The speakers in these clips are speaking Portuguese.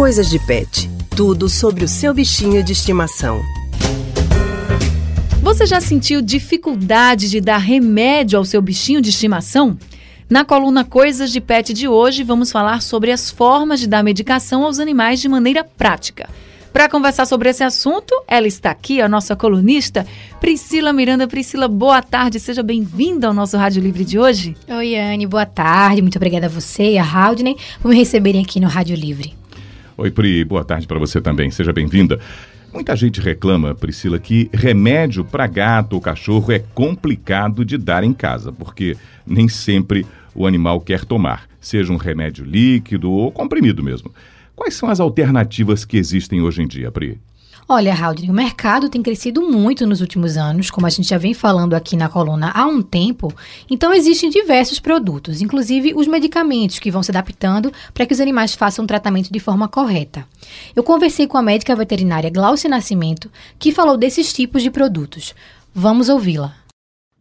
Coisas de Pet. Tudo sobre o seu bichinho de estimação. Você já sentiu dificuldade de dar remédio ao seu bichinho de estimação? Na coluna Coisas de Pet de hoje, vamos falar sobre as formas de dar medicação aos animais de maneira prática. Para conversar sobre esse assunto, ela está aqui, a nossa colunista, Priscila Miranda. Priscila, boa tarde, seja bem-vinda ao nosso Rádio Livre de hoje. Oi, Anne, boa tarde. Muito obrigada a você e a Haldney por me receberem aqui no Rádio Livre. Oi, Pri, boa tarde para você também, seja bem-vinda. Muita gente reclama, Priscila, que remédio para gato ou cachorro é complicado de dar em casa, porque nem sempre o animal quer tomar, seja um remédio líquido ou comprimido mesmo. Quais são as alternativas que existem hoje em dia, Pri? Olha, Haldner, o mercado tem crescido muito nos últimos anos, como a gente já vem falando aqui na coluna há um tempo. Então, existem diversos produtos, inclusive os medicamentos que vão se adaptando para que os animais façam o tratamento de forma correta. Eu conversei com a médica veterinária Glaucia Nascimento, que falou desses tipos de produtos. Vamos ouvi-la.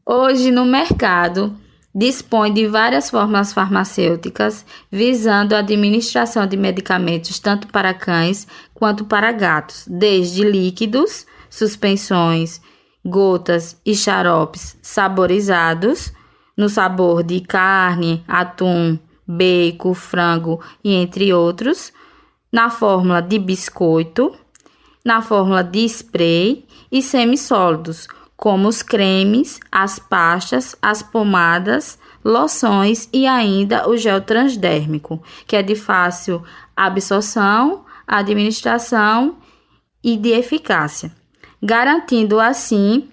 Hoje, no mercado, dispõe de várias fórmulas farmacêuticas visando a administração de medicamentos tanto para cães quanto para gatos, desde líquidos, suspensões, gotas e xaropes saborizados, no sabor de carne, atum, bacon, frango e entre outros, na fórmula de biscoito, na fórmula de spray e semissólidos, como os cremes, as pastas, as pomadas, loções e ainda o gel transdérmico, que é de fácil absorção, administração e de eficácia, garantindo assim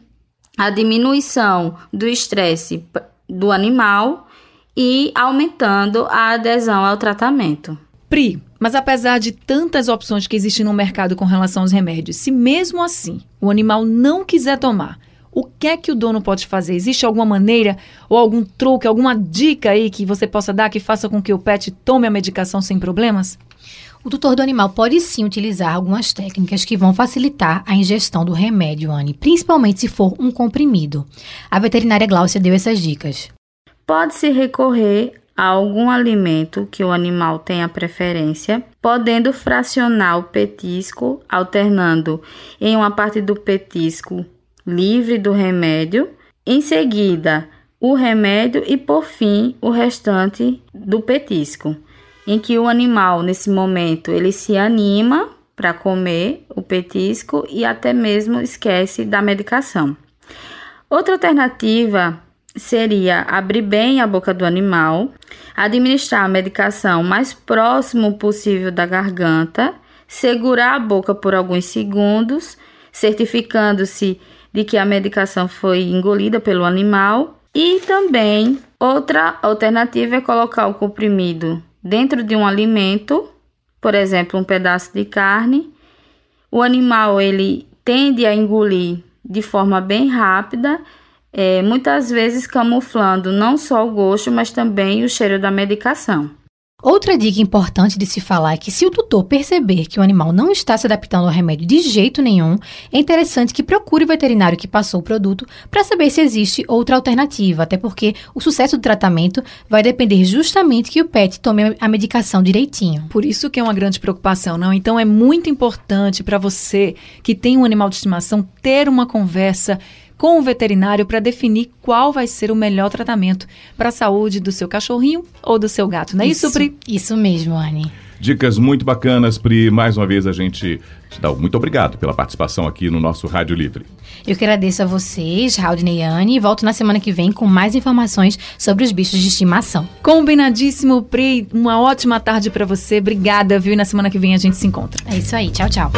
a diminuição do estresse do animal e aumentando a adesão ao tratamento. Pri, mas apesar de tantas opções que existem no mercado com relação aos remédios, se mesmo assim o animal não quiser tomar, o que é que o dono pode fazer? Existe alguma maneira ou algum truque, alguma dica aí que você possa dar que faça com que o pet tome a medicação sem problemas? O tutor do animal pode sim utilizar algumas técnicas que vão facilitar a ingestão do remédio, Anne, principalmente se for um comprimido. A veterinária Gláucia deu essas dicas. Pode-se recorrer a algum alimento que o animal tenha preferência, podendo fracionar o petisco, alternando em uma parte do petisco livre do remédio, em seguida o remédio e por fim o restante do petisco, em que o animal nesse momento ele se anima para comer o petisco e até mesmo esquece da medicação. Outra alternativa seria abrir bem a boca do animal, administrar a medicação mais próximo possível da garganta, segurar a boca por alguns segundos, certificando-se de que a medicação foi engolida pelo animal. E também outra alternativa é colocar o comprimido dentro de um alimento, por exemplo, um pedaço de carne. O animal ele tende a engolir de forma bem rápida, é, muitas vezes camuflando não só o gosto, mas também o cheiro da medicação. Outra dica importante de se falar é que se o tutor perceber que o animal não está se adaptando ao remédio de jeito nenhum, é interessante que procure o veterinário que passou o produto para saber se existe outra alternativa, até porque o sucesso do tratamento vai depender justamente que o pet tome a medicação direitinho. Por isso que é uma grande preocupação, não? Então é muito importante para você que tem um animal de estimação ter uma conversa com o veterinário para definir qual vai ser o melhor tratamento para a saúde do seu cachorrinho ou do seu gato. Não é isso, isso Pri? Isso mesmo, Anne. Dicas muito bacanas, Pri. Mais uma vez a gente te dá muito obrigado pela participação aqui no nosso Rádio Livre. Eu que agradeço a vocês, Raudney e Anne, e volto na semana que vem com mais informações sobre os bichos de estimação. Combinadíssimo, Pri. Uma ótima tarde para você. Obrigada, viu? E na semana que vem a gente se encontra. É isso aí. Tchau, tchau.